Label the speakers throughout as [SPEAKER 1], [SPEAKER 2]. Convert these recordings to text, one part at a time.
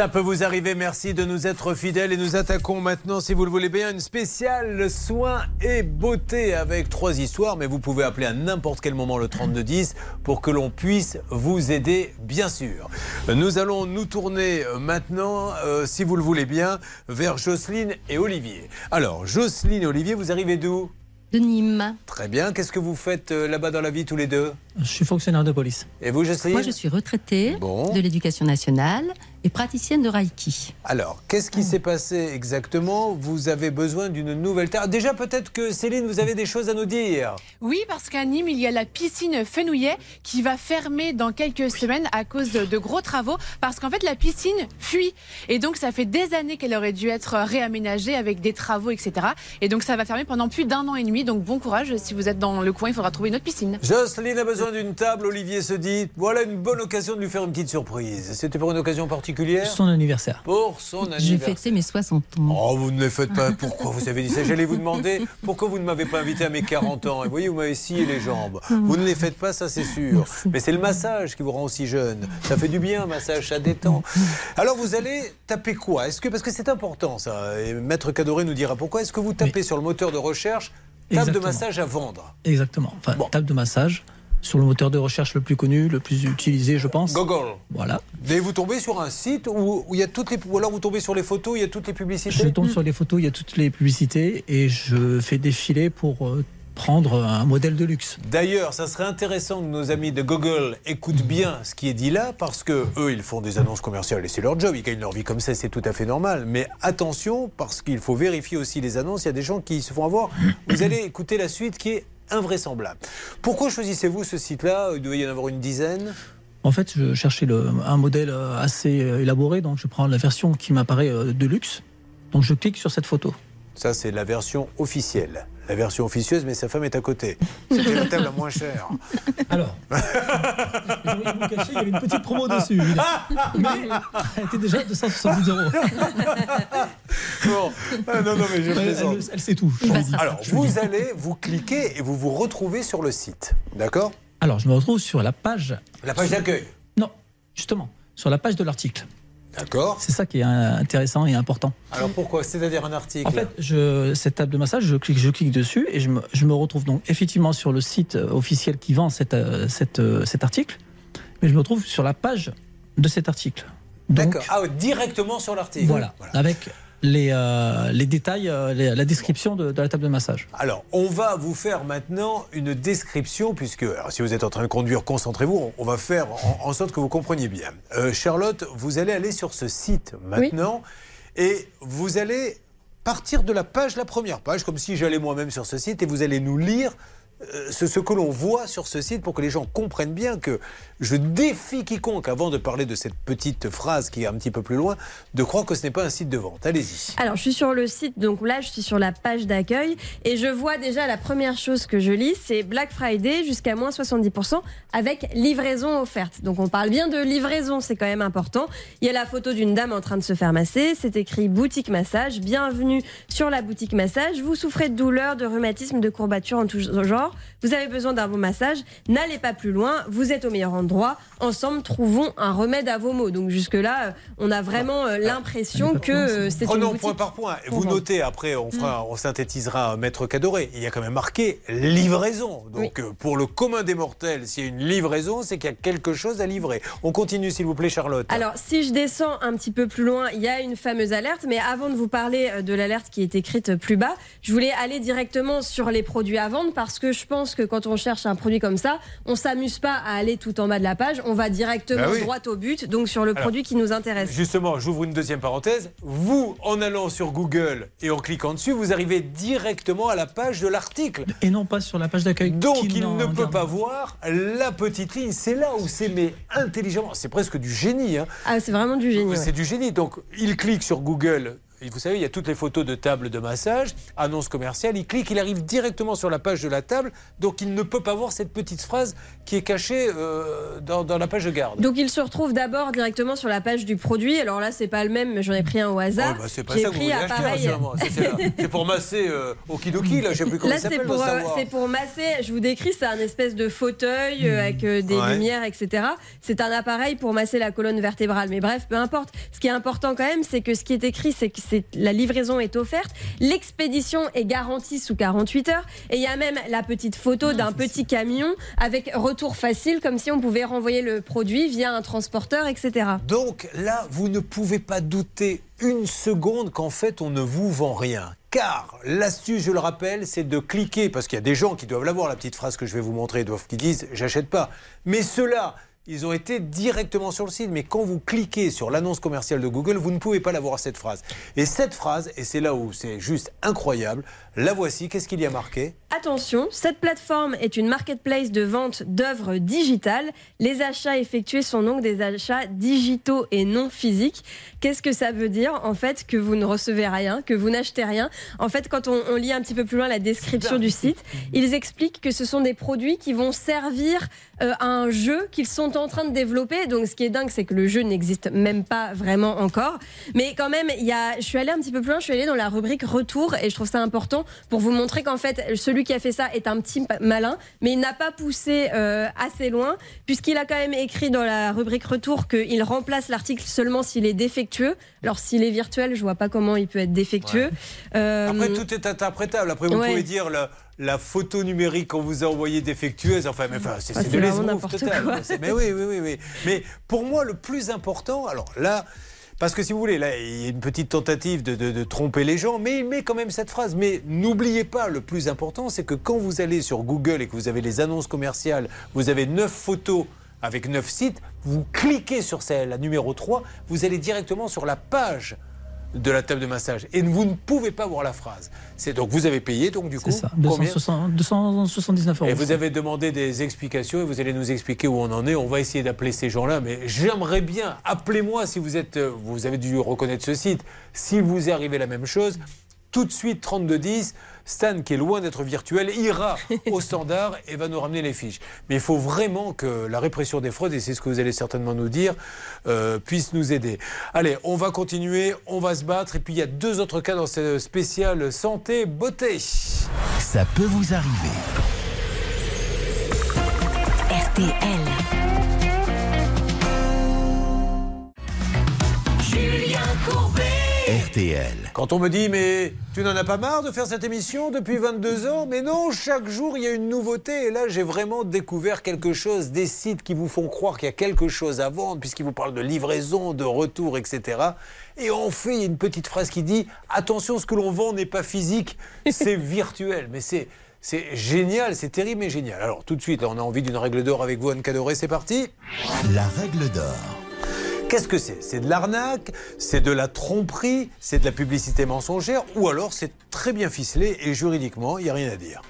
[SPEAKER 1] Ça peut vous arriver, merci de nous être fidèles et nous attaquons maintenant, si vous le voulez bien, une spéciale soins et beauté avec trois histoires, mais vous pouvez appeler à n'importe quel moment le 3210 pour que l'on puisse vous aider, bien sûr. Nous allons nous tourner maintenant, euh, si vous le voulez bien, vers Jocelyne et Olivier. Alors, Jocelyne et Olivier, vous arrivez d'où?
[SPEAKER 2] De Nîmes.
[SPEAKER 1] Très bien. Qu'est-ce que vous faites euh, là-bas dans la vie tous les deux?
[SPEAKER 3] Je suis fonctionnaire de police.
[SPEAKER 1] Et vous, Jocelyne?
[SPEAKER 2] Moi, je suis retraitée
[SPEAKER 1] Bon.
[SPEAKER 2] de l'éducation nationale et praticienne de Reiki.
[SPEAKER 1] Alors, qu'est-ce qui s'est passé exactement? Vous avez besoin d'une nouvelle terre. Déjà, peut-être que Céline, vous avez des choses à nous dire.
[SPEAKER 4] Oui, parce qu'à Nîmes, il y a la piscine Fenouillet qui va fermer dans quelques semaines à cause de, de gros travaux. Parce qu'en fait, la piscine fuit. Et donc, ça fait des années qu'elle aurait dû être réaménagée avec des travaux, etc. Et donc, ça va fermer pendant plus d'un an et demi. Donc, bon courage. Si vous êtes dans le coin, il faudra trouver une autre piscine.
[SPEAKER 1] Jocelyne a besoin d'une table. Olivier se dit voilà une bonne occasion de lui faire une petite surprise. C'était pour une occasion particulière
[SPEAKER 3] Son anniversaire.
[SPEAKER 1] Pour son
[SPEAKER 2] J'ai
[SPEAKER 1] anniversaire.
[SPEAKER 2] fêté mes 60 ans.
[SPEAKER 1] Oh, vous ne les faites pas. Pourquoi vous avez dit ça? J'allais vous demander pourquoi vous ne m'avez pas invité à mes 40 ans. Et vous voyez, vous m'avez scié les jambes. Vous ne les faites pas, ça c'est sûr. Mais c'est le massage qui vous rend aussi jeune. Ça fait du bien, un massage, ça détend. Alors vous allez taper quoi? Est-ce que parce que c'est important ça Et Maître Cadoré nous dira pourquoi. Est-ce que vous tapez sur le moteur de recherche table de massage à vendre?
[SPEAKER 3] Exactement. Enfin,
[SPEAKER 1] Bon.
[SPEAKER 3] table de massage sur le moteur de recherche le plus connu, le plus utilisé, je pense.
[SPEAKER 1] Google.
[SPEAKER 3] Voilà.
[SPEAKER 1] Et vous tombez sur un site où, où il y a toutes les ou alors vous tombez sur les photos, il y a toutes les publicités.
[SPEAKER 3] Je tombe sur les photos, il y a toutes les publicités et je fais défiler pour euh, prendre un modèle de luxe.
[SPEAKER 1] D'ailleurs, ça serait intéressant que nos amis de Google écoutent bien ce qui est dit là, parce que eux, ils font des annonces commerciales et c'est leur job, ils gagnent leur vie comme ça, c'est tout à fait normal. Mais attention, parce qu'il faut vérifier aussi les annonces, il y a des gens qui se font avoir. Vous allez écouter la suite qui est invraisemblable. Pourquoi choisissez-vous ce site-là Il devait y en avoir une dizaine?
[SPEAKER 3] En fait, je cherchais le- un modèle euh, assez euh, élaboré, donc je prends la version qui m'apparaît euh, de luxe. Donc je clique sur cette photo.
[SPEAKER 1] Ça, c'est la version officielle. La version officieuse, mais sa femme est à côté. C'était la table la moins chère.
[SPEAKER 3] Alors, je voulais vous cacher, il y avait une petite promo dessus. évidemment. Mais elle était déjà à 270 euros.
[SPEAKER 1] Bon. Ah, non, non, mais je
[SPEAKER 3] Elle,
[SPEAKER 1] plaisante.
[SPEAKER 3] elle- elle sait tout.
[SPEAKER 1] Alors, vous allez, vous cliquez et vous vous retrouvez sur le site. D'accord?
[SPEAKER 3] Alors, je me retrouve sur la page.
[SPEAKER 1] La page d'accueil.
[SPEAKER 3] Non, justement, sur la page de l'article.
[SPEAKER 1] D'accord.
[SPEAKER 3] C'est ça qui est intéressant et important.
[SPEAKER 1] Alors pourquoi? C'est-à-dire un article?
[SPEAKER 3] En fait, je, cette table de massage, je clique, je clique dessus et je me, je me retrouve donc effectivement sur le site officiel qui vend cette, euh, cette, euh, cet article, mais je me retrouve sur la page de cet article.
[SPEAKER 1] D'accord. Ah, directement sur l'article.
[SPEAKER 3] voilà, avec les, euh, les détails, euh, les- la description de, de la table de massage.
[SPEAKER 1] Alors, on va vous faire maintenant une description, puisque alors, si vous êtes en train de conduire, concentrez-vous, on, on va faire en, en sorte que vous compreniez bien. Euh, Charlotte, vous allez aller sur ce site maintenant et vous allez partir de la page, la première page, comme si j'allais moi-même sur ce site, et vous allez nous lire euh, ce, ce que l'on voit sur ce site pour que les gens comprennent bien que je défie quiconque, avant de parler de cette petite phrase qui est un petit peu plus loin, de croire que ce n'est pas un site de vente. Allez-y.
[SPEAKER 5] Alors, je suis sur le site, donc là, je suis sur la page d'accueil et je vois déjà la première chose que je lis, c'est Black Friday jusqu'à moins 70% avec livraison offerte. Donc, on parle bien de livraison, c'est quand même important. Il y a la photo d'une dame en train de se faire masser, c'est écrit boutique massage. Bienvenue sur la boutique massage. Vous souffrez de douleurs, de rhumatisme, de courbatures en tout genre. Vous avez besoin d'un bon massage. N'allez pas plus loin, vous êtes au meilleur endroit. Ensemble, trouvons un remède à vos maux. Donc, jusque-là, euh, on a vraiment euh, l'impression que euh, c'est une
[SPEAKER 1] Prenons
[SPEAKER 5] boutique.
[SPEAKER 1] point par point. Vous
[SPEAKER 5] vendre.
[SPEAKER 1] notez, après, on, fera, on synthétisera Maître Cadoré. Il y a quand même marqué livraison. Donc, euh, pour le commun des mortels, s'il y a une livraison, c'est qu'il y a quelque chose à livrer. On continue, s'il vous plaît, Charlotte.
[SPEAKER 5] Alors, si je descends un petit peu plus loin, il y a une fameuse alerte. Mais avant de vous parler de l'alerte qui est écrite plus bas, je voulais aller directement sur les produits à vendre parce que je pense que quand on cherche un produit comme ça, on s'amuse pas à aller tout en bas de la page. On va directement
[SPEAKER 1] Bah oui.
[SPEAKER 5] droit au but, donc sur le
[SPEAKER 1] Alors,
[SPEAKER 5] produit qui nous intéresse.
[SPEAKER 1] Justement, j'ouvre une deuxième parenthèse. Vous, en allant sur Google et en cliquant dessus, vous arrivez directement à la page de l'article.
[SPEAKER 3] Et non pas sur la page d'accueil.
[SPEAKER 1] Donc, il ne peut
[SPEAKER 3] garde
[SPEAKER 1] pas voir la petite ligne. C'est là où c'est, mais intelligemment, c'est presque du génie. hein.
[SPEAKER 5] Ah, c'est vraiment du génie.
[SPEAKER 1] Ouais. C'est du génie. Donc, il clique sur Google vous savez, il y a toutes les photos de table de massage, annonce commerciale, il clique, il arrive directement sur la page de la table, donc il ne peut pas voir cette petite phrase qui est cachée euh, dans, dans la page de garde.
[SPEAKER 5] Donc il se retrouve d'abord directement sur la page du produit. Alors là, c'est pas le même, mais j'en ai pris un au hasard.
[SPEAKER 1] Oh, bah, c'est pas ça que vous acheter, pour masser euh, Okidoki, là, je sais plus comment
[SPEAKER 5] Là, c'est
[SPEAKER 1] s'appelle,
[SPEAKER 5] pour, euh, c'est pour masser. Je vous décris, c'est un espèce de fauteuil euh, avec euh, des
[SPEAKER 1] Ouais.
[SPEAKER 5] lumières, etc. C'est un appareil pour masser la colonne vertébrale. Mais bref, peu importe. Ce qui est important quand même, c'est que ce qui est écrit, c'est que c'est la livraison est offerte, l'expédition est garantie sous 48 heures, et il y a même la petite photo d'un petit camion avec retour facile, comme si on pouvait renvoyer le produit via un transporteur, etc.
[SPEAKER 1] Donc là, vous ne pouvez pas douter une seconde qu'en fait, on ne vous vend rien. Car l'astuce, je le rappelle, c'est de cliquer, parce qu'il y a des gens qui doivent l'avoir, la petite phrase que je vais vous montrer, doivent, qui disent j'achète pas. Mais ceux-là, ils ont été directement sur le site. Mais quand vous cliquez sur l'annonce commerciale de Google, vous ne pouvez pas l'avoir cette phrase. Et cette phrase, et c'est là où c'est juste incroyable, la voici. Qu'est-ce qu'il y a marqué
[SPEAKER 5] Attention, cette plateforme est une marketplace de vente d'œuvres digitales. Les achats effectués sont donc des achats digitaux et non physiques. Qu'est-ce que ça veut dire En fait, que vous ne recevez rien, que vous n'achetez rien. En fait, quand on, on lit un petit peu plus loin la description du site, ils expliquent que ce sont des produits qui vont servir euh, à un jeu qu'ils sont en train de développer. Donc, ce qui est dingue, c'est que le jeu n'existe même pas vraiment encore. Mais quand même, il y a, je suis allée un petit peu plus loin, je suis allée dans la rubrique retour et je trouve ça important pour vous montrer qu'en fait, celui qui a fait ça est un petit malin, mais il n'a pas poussé euh, assez loin, puisqu'il a quand même écrit dans la rubrique retour qu'il remplace l'article seulement s'il est défectueux. Alors, s'il est virtuel, je vois pas comment il peut être défectueux. Euh,
[SPEAKER 1] Après, tout est interprétable. Après, vous
[SPEAKER 5] ouais.
[SPEAKER 1] pouvez dire la, la photo numérique qu'on vous a envoyée défectueuse. Enfin, mais enfin, c'est
[SPEAKER 5] Ah,
[SPEAKER 1] de l'esbrouf total. Mais oui, oui, oui, oui. Mais pour moi, le plus important, alors là. Parce que si vous voulez, là, il y a une petite tentative de, tromper les gens, mais il met quand même cette phrase. Mais n'oubliez pas, le plus important, c'est que quand vous allez sur Google et que vous avez les annonces commerciales, vous avez neuf photos avec neuf sites, vous cliquez sur celle, la numéro 3, vous allez directement sur la page de la table de massage. Et vous ne pouvez pas voir la phrase. C'est donc vous avez payé, donc du coup,
[SPEAKER 3] ça,
[SPEAKER 1] combien
[SPEAKER 3] 260 279 euros.
[SPEAKER 1] et vous avez demandé des explications et vous allez nous expliquer où on en est. On va essayer d'appeler ces gens-là, mais j'aimerais bien, appelez-moi si vous êtes, euh, vous avez dû reconnaître ce site. Si vous est arrivé la même chose, tout de suite 3210, Stan qui est loin d'être virtuel ira au standard et va nous ramener les fiches. Mais il faut vraiment que la répression des fraudes, et c'est ce que vous allez certainement nous dire, euh, puisse nous aider. Allez, on va continuer, on va se battre. Et puis il y a deux autres cas dans ce spécial santé beauté.
[SPEAKER 6] Ça peut vous arriver.
[SPEAKER 7] RTL.
[SPEAKER 6] RTL.
[SPEAKER 1] Quand on me dit, mais tu n'en as pas marre de faire cette émission depuis 22 ans? Mais non, chaque jour, il y a une nouveauté. Et là, j'ai vraiment découvert quelque chose, des sites qui vous font croire qu'il y a quelque chose à vendre, puisqu'ils vous parlent de livraison, de retour, etc. Et en fait, il y a une petite phrase qui dit, attention, ce que l'on vend n'est pas physique, c'est virtuel. Mais c'est... C'est génial, c'est terrible mais génial. Alors tout de suite, là, on a envie d'une règle d'or avec vous, Anne Cadoré, c'est parti.
[SPEAKER 6] La règle d'or.
[SPEAKER 1] Qu'est-ce que c'est? C'est de l'arnaque, c'est de la tromperie, c'est de la publicité mensongère, ou alors c'est très bien ficelé et juridiquement, il n'y a rien à dire.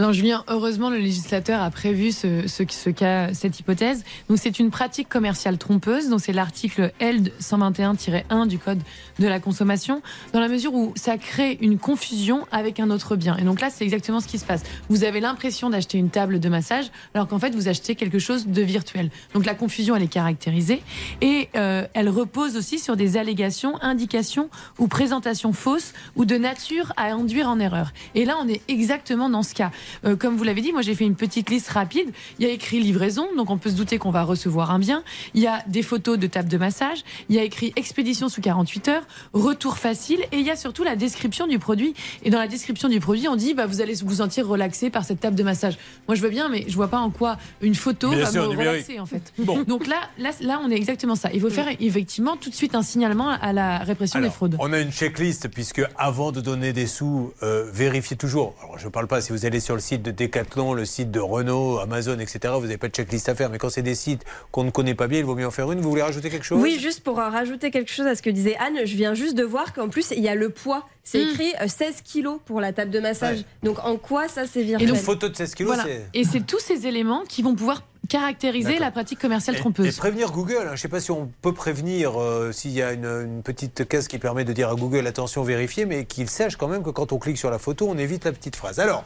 [SPEAKER 8] Alors Julien, heureusement le législateur a prévu ce, cas, cette hypothèse. Donc c'est une pratique commerciale trompeuse. Donc c'est l'article L 121-1 du code de la consommation, dans la mesure où ça crée une confusion avec un autre bien. Et donc là c'est exactement ce qui se passe. Vous avez l'impression d'acheter une table de massage, alors qu'en fait vous achetez quelque chose de virtuel. Donc la confusion elle est caractérisée et euh, elle repose aussi sur des allégations, indications ou présentations fausses ou de nature à induire en erreur. Et là on est exactement dans ce cas. Euh, comme vous l'avez dit, moi j'ai fait une petite liste rapide. Il y a écrit livraison, donc on peut se douter qu'on va recevoir un bien. Il y a des photos de table de massage. Il y a écrit expédition sous 48 heures, retour facile, et il y a surtout la description du produit. Et dans la description du produit, on dit bah, vous allez vous sentir relaxé par cette table de massage. Moi je veux bien, mais je vois pas en quoi une photo
[SPEAKER 1] Bien
[SPEAKER 8] va
[SPEAKER 1] sûr,
[SPEAKER 8] me relaxer en fait.
[SPEAKER 1] Bon.
[SPEAKER 8] Donc là, là, là, on est exactement ça. Il faut faire effectivement tout de suite un signalement à la répression
[SPEAKER 1] Alors,
[SPEAKER 8] des fraudes.
[SPEAKER 1] on a une checklist puisque avant de donner des sous, euh, vérifiez toujours. Alors je ne parle pas si vous allez sur sur le site de Decathlon, le site de Renault, Amazon, etc., vous n'avez pas de checklist à faire. Mais quand c'est des sites qu'on ne connaît pas bien, il vaut mieux en faire une. Vous voulez rajouter quelque chose?
[SPEAKER 5] Oui, juste pour euh, rajouter quelque chose à ce que disait Anne, je viens juste de voir qu'en plus, il y a le poids. C'est
[SPEAKER 8] Mm.
[SPEAKER 5] écrit euh, 16 kilos pour la table de massage.
[SPEAKER 1] Ouais.
[SPEAKER 5] Donc en quoi ça c'est
[SPEAKER 8] Et
[SPEAKER 5] virtuel
[SPEAKER 1] Une
[SPEAKER 8] donc,
[SPEAKER 1] photo de 16 kilos,
[SPEAKER 8] Voilà.
[SPEAKER 1] c'est.
[SPEAKER 8] Et c'est tous ces éléments qui vont pouvoir caractériser la pratique commerciale
[SPEAKER 1] Et, et
[SPEAKER 8] trompeuse.
[SPEAKER 1] prévenir Google. hein. Je ne sais pas si on peut prévenir euh, s'il y a une, une petite case qui permet de dire à Google attention, vérifiez, mais qu'il sache quand même que quand on clique sur la photo, on évite la petite phrase. Alors,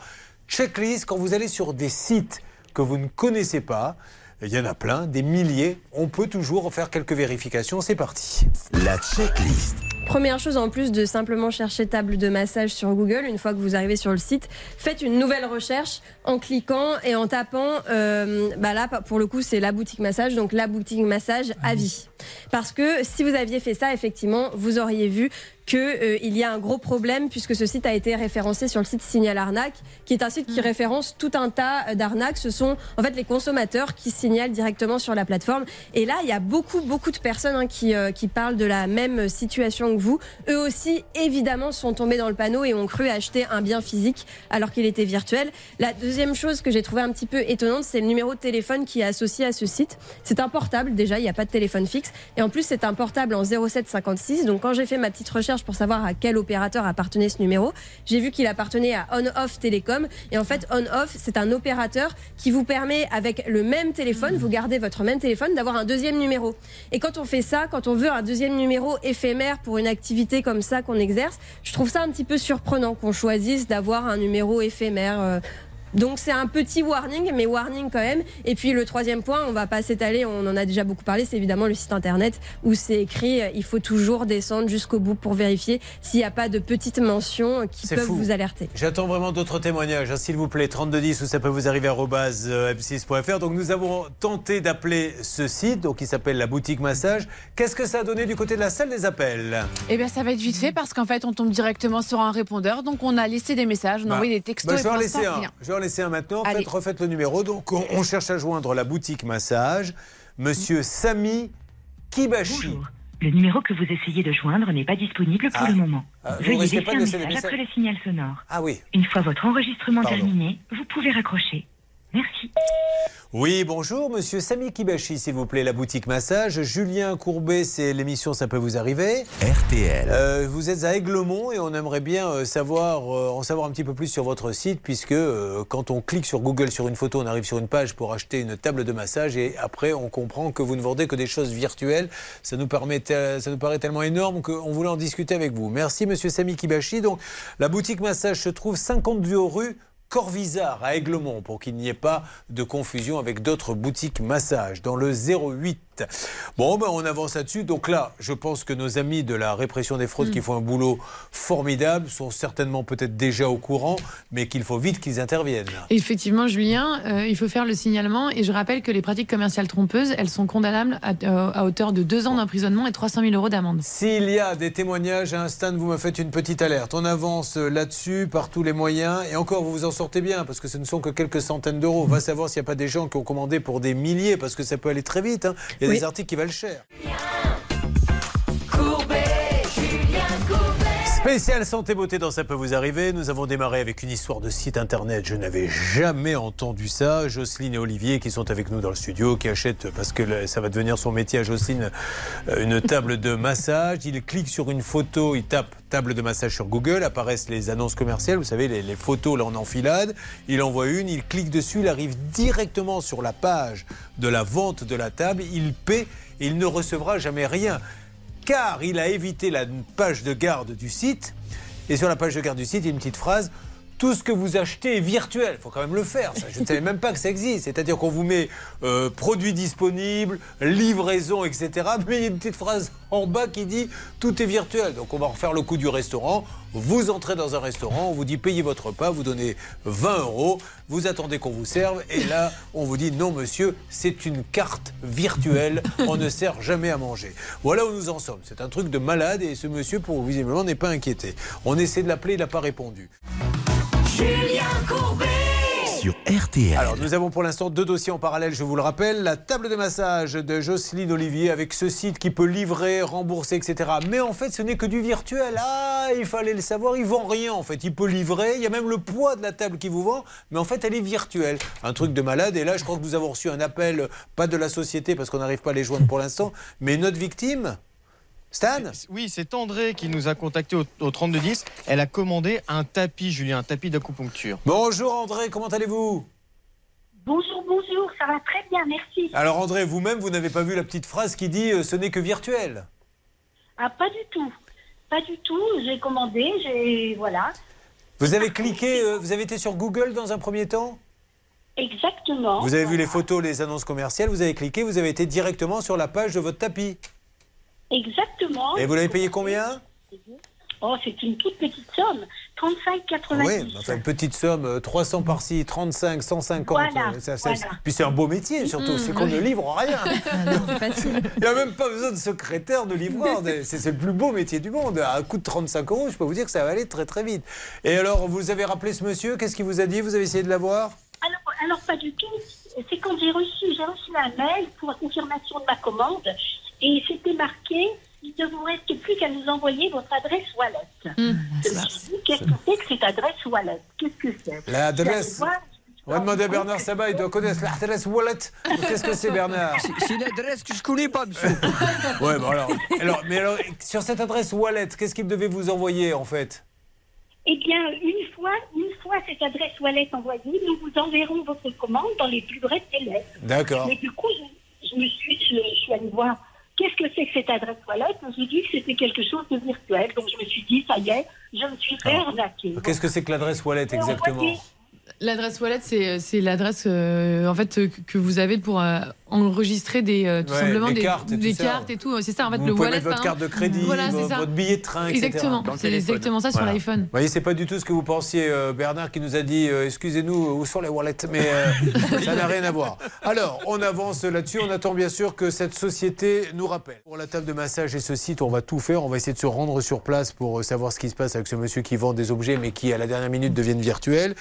[SPEAKER 1] checklist, quand vous allez sur des sites que vous ne connaissez pas, il y en a plein, des milliers, on peut toujours faire quelques vérifications. C'est parti.
[SPEAKER 6] La checklist.
[SPEAKER 5] Première chose, en plus de simplement chercher table de massage sur Google, une fois que vous arrivez sur le site, faites une nouvelle recherche en cliquant et en tapant. euh, bah là, pour le coup, c'est la boutique massage, donc la boutique massage à vie. Parce que si vous aviez fait ça, effectivement, vous auriez vu qu'il il y a un gros problème puisque ce site a été référencé sur le site Signal Arnaque, qui est un site qui référence tout un tas d'arnaques. Ce sont en fait les consommateurs qui signalent directement sur la plateforme. Et là, il y a beaucoup, beaucoup de personnes hein, qui, euh, qui parlent de la même situation que vous. Eux aussi, évidemment, sont tombés dans le panneau et ont cru acheter un bien physique alors qu'il était virtuel. La deuxième chose que j'ai trouvé un petit peu étonnante, c'est le numéro de téléphone qui est associé à ce site. C'est un portable, déjà, il n'y a pas de téléphone fixe. Et en plus, c'est un portable en 0756. Donc, quand j'ai fait ma petite recherche pour savoir à quel opérateur appartenait ce numéro, j'ai vu qu'il appartenait à On-Off Télécom. Et en fait, On-Off, c'est un opérateur qui vous permet, avec le même téléphone, vous gardez votre même téléphone, d'avoir un deuxième numéro. Et quand on fait ça, quand on veut un deuxième numéro éphémère pour une activité comme ça qu'on exerce, je trouve ça un petit peu surprenant qu'on choisisse d'avoir un numéro éphémère. euh, donc c'est un petit warning, mais warning quand même. Et puis le troisième point, on va pas s'étaler, on en a déjà beaucoup parlé, c'est évidemment le site internet où c'est écrit euh, il faut toujours descendre jusqu'au bout pour vérifier s'il n'y a pas de petites mentions qui peuvent
[SPEAKER 1] fou.
[SPEAKER 5] vous alerter.
[SPEAKER 1] J'attends vraiment d'autres témoignages, hein, s'il vous plaît. 3210 ou ça peut vous arriver à euh, m6.fr. Donc nous avons tenté d'appeler ce site, donc qui s'appelle la boutique massage. Qu'est-ce que ça a donné du côté de la salle des appels?
[SPEAKER 4] Eh bien, ça va être vite fait parce qu'en fait, on tombe directement sur un répondeur. Donc, on a laissé des messages, on a
[SPEAKER 1] Bah,
[SPEAKER 4] envoyé des textos
[SPEAKER 1] bah,
[SPEAKER 4] et
[SPEAKER 1] je vais en laisser un.
[SPEAKER 4] rien.
[SPEAKER 1] Je vais en laisser un maintenant. Refaites le numéro. Donc, on, on cherche à joindre la boutique massage. Monsieur Sami Kibashi.
[SPEAKER 9] Bonjour. Le numéro que vous essayez de joindre n'est pas disponible pour
[SPEAKER 1] Ah.
[SPEAKER 9] le moment.
[SPEAKER 1] Ah, vous
[SPEAKER 9] Veuillez
[SPEAKER 1] risquez
[SPEAKER 9] laisser
[SPEAKER 1] pas de
[SPEAKER 9] un message
[SPEAKER 1] messages
[SPEAKER 9] après le signal sonore.
[SPEAKER 1] Ah oui.
[SPEAKER 9] Une fois votre enregistrement
[SPEAKER 1] Pardon.
[SPEAKER 9] terminé, vous pouvez raccrocher. Merci.
[SPEAKER 1] Oui, bonjour, monsieur Sami Kibashi, s'il vous plaît, la boutique massage. Julien Courbet, c'est l'émission Ça peut vous arriver.
[SPEAKER 6] RTL.
[SPEAKER 1] Euh, vous êtes à Aiglemont et on aimerait bien euh, savoir, euh, en savoir un petit peu plus sur votre site, puisque euh, quand on clique sur Google sur une photo, on arrive sur une page pour acheter une table de massage et après on comprend que vous ne vendez que des choses virtuelles. Ça nous, permet, te- ça nous paraît tellement énorme qu'on voulait en discuter avec vous. Merci, monsieur Sami Kibashi. Donc, la boutique massage se trouve 52 rue. Corvisart à Aiglemont pour qu'il n'y ait pas de confusion avec d'autres boutiques massage dans le 08. Bon, ben on avance là-dessus. Donc là, je pense que nos amis de la répression des fraudes qui font un boulot formidable sont certainement peut-être déjà au courant, mais qu'il faut vite qu'ils interviennent.
[SPEAKER 8] Effectivement, Julien, euh, il faut faire le signalement. Et je rappelle que les pratiques commerciales trompeuses, elles sont condamnables à, euh, à hauteur de deux ans d'emprisonnement et 300 000 euros d'amende.
[SPEAKER 1] S'il y a des témoignages à un stand, vous me faites une petite alerte. On avance euh, là-dessus par tous les moyens. Et encore, vous vous en sortez bien parce que ce ne sont que quelques centaines d'euros. On va savoir s'il n'y a pas des gens qui ont commandé pour des milliers parce que ça peut aller très vite. hein. Il y a
[SPEAKER 5] Oui.
[SPEAKER 1] des articles qui valent cher. Spécial santé beauté dans ça peut vous arriver. Nous avons démarré avec une histoire de site internet. Je n'avais jamais entendu ça. Jocelyne et Olivier qui sont avec nous dans le studio, qui achètent parce que ça va devenir son métier à Jocelyne euh, une table de massage. Il clique sur une photo, il tape table de massage sur Google, apparaissent les annonces commerciales. Vous savez les, les photos là en enfilade. Il envoie une, il clique dessus, il arrive directement sur la page de la vente de la table. Il paie et il ne recevra jamais rien car il a évité la page de garde du site. Et sur la page de garde du site, il y a une petite phrase. Tout ce que vous achetez est virtuel. Il faut quand même le faire. Je ne savais même pas que ça existe. C'est-à-dire qu'on vous met euh, produits disponibles, livraison, etc. Mais il y a une petite phrase en bas qui dit tout est virtuel. Donc on va refaire le coup du restaurant. Vous entrez dans un restaurant, on vous dit payez votre repas, vous donnez 20 euros, vous attendez qu'on vous serve. Et là, on vous dit non, monsieur, c'est une carte virtuelle. On ne sert jamais à manger. Voilà où nous en sommes. C'est un truc de malade et ce monsieur, pour visiblement, n'est pas inquiété. On essaie de l'appeler, il n'a pas répondu.
[SPEAKER 6] Sur RTL.
[SPEAKER 1] Alors, nous avons pour l'instant deux dossiers en parallèle, je vous le rappelle. La table de massage de Jocelyne Olivier avec ce site qui peut livrer, rembourser, etc. Mais en fait, ce n'est que du virtuel. Ah, il fallait le savoir, il vend rien en fait. Il peut livrer, il y a même le poids de la table qui vous vend, mais en fait, elle est virtuelle. Un truc de malade. Et là, je crois que nous avons reçu un appel, pas de la société parce qu'on n'arrive pas à les joindre pour l'instant, mais notre victime. Stan
[SPEAKER 10] Oui, c'est André qui nous a contacté au, au 3210. Elle a commandé un tapis, Julien, un tapis d'acupuncture.
[SPEAKER 1] Bonjour André, comment allez-vous?
[SPEAKER 11] Bonjour, bonjour, ça va très bien, merci.
[SPEAKER 1] Alors André, vous-même, vous n'avez pas vu la petite phrase qui dit euh, ce n'est que virtuel
[SPEAKER 11] Ah, pas du tout. Pas du tout, j'ai commandé, j'ai. Voilà.
[SPEAKER 1] Vous avez cliqué, euh, vous avez été sur Google dans un premier temps?
[SPEAKER 11] Exactement.
[SPEAKER 1] Vous avez vu les photos, les annonces commerciales, vous avez cliqué, vous avez été directement sur la page de votre tapis.
[SPEAKER 11] Exactement.
[SPEAKER 1] Et vous l'avez payé combien
[SPEAKER 11] Oh, c'est une toute petite somme. 35,90.
[SPEAKER 1] Oui, enfin une petite somme, euh, 300 par-ci, 35, 150.
[SPEAKER 11] Voilà,
[SPEAKER 1] euh, ça-
[SPEAKER 11] voilà.
[SPEAKER 1] Puis c'est un beau métier surtout, c'est qu'on ne livre rien.
[SPEAKER 2] Facile.
[SPEAKER 1] Il n'y a même pas besoin de secrétaire, de livreur. C'est c'est le plus beau métier du monde. À un coût de 35 euros, je peux vous dire que ça va aller très très vite. Et alors, vous avez rappelé ce monsieur, qu'est-ce qu'il vous a dit Vous avez essayé de l'avoir?
[SPEAKER 11] Alors, alors, pas du tout. C'est quand j'ai reçu, j'ai reçu un mail pour la confirmation de ma commande et c'était marqué il ne vous reste plus qu'à nous envoyer votre adresse wallet. Je me suis dit, qu'est-ce que c'est que cette adresse wallet Qu'est-ce que c'est
[SPEAKER 1] L'adresse. On va demander à Bernard Sabat, il doit connaître l'adresse wallet. Qu'est-ce que c'est Bernard
[SPEAKER 10] C'est une adresse que je connais pas, monsieur.
[SPEAKER 1] Ouais, bon alors, alors, mais alors, sur cette adresse wallet, qu'est-ce qu'il devait vous envoyer en fait
[SPEAKER 11] Eh bien, une fois, une fois cette adresse wallet envoyée, nous vous enverrons votre commande dans les plus brefs délais.
[SPEAKER 1] D'accord.
[SPEAKER 11] Mais du coup, je, je me suis, je, je suis allée voir qu'est-ce que c'est que cette adresse wallet. et J'ai dit que c'était quelque chose de virtuel. Donc je me suis dit, ça y est, je me suis fait arnaquer.
[SPEAKER 1] Qu'est-ce que c'est que l'adresse wallet exactement?
[SPEAKER 8] L'adresse wallet, c'est c'est l'adresse euh, en fait euh, que- vous avez pour euh, enregistrer des euh, tout
[SPEAKER 1] Ouais,
[SPEAKER 8] simplement
[SPEAKER 1] des
[SPEAKER 8] des,
[SPEAKER 1] cartes et
[SPEAKER 8] des
[SPEAKER 1] tout ça.
[SPEAKER 8] cartes et tout. C'est ça en fait
[SPEAKER 1] Vous
[SPEAKER 8] le
[SPEAKER 1] pouvez
[SPEAKER 8] wallet.
[SPEAKER 1] mettre votre
[SPEAKER 8] par
[SPEAKER 1] carte de crédit,
[SPEAKER 8] Voilà,
[SPEAKER 1] votre billet de train, etc.
[SPEAKER 8] Exactement. C'est exactement ça sur l'iPhone.
[SPEAKER 1] Vous voyez, c'est pas du tout ce que vous pensiez, euh, Bernard, qui nous a dit euh, excusez-nous, où sont les wallets? Mais euh, ça n'a rien à voir. Alors, on avance là-dessus. On attend bien sûr que cette société nous rappelle. Pour la table de massage et ce site, on va tout faire. On va essayer de se rendre sur place pour euh, savoir ce qui se passe avec ce monsieur qui vend des objets, mais qui, à la dernière minute, deviennent virtuels.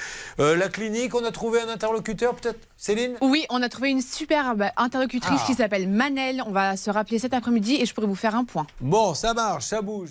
[SPEAKER 1] Euh, la clinique, on a trouvé un interlocuteur, peut-être? Céline?
[SPEAKER 4] Oui, on a trouvé une superbe interlocutrice
[SPEAKER 1] Ah.
[SPEAKER 4] qui s'appelle Manel. On va se rappeler cet après-midi et je pourrais vous faire un point.
[SPEAKER 1] Bon, ça marche, ça bouge.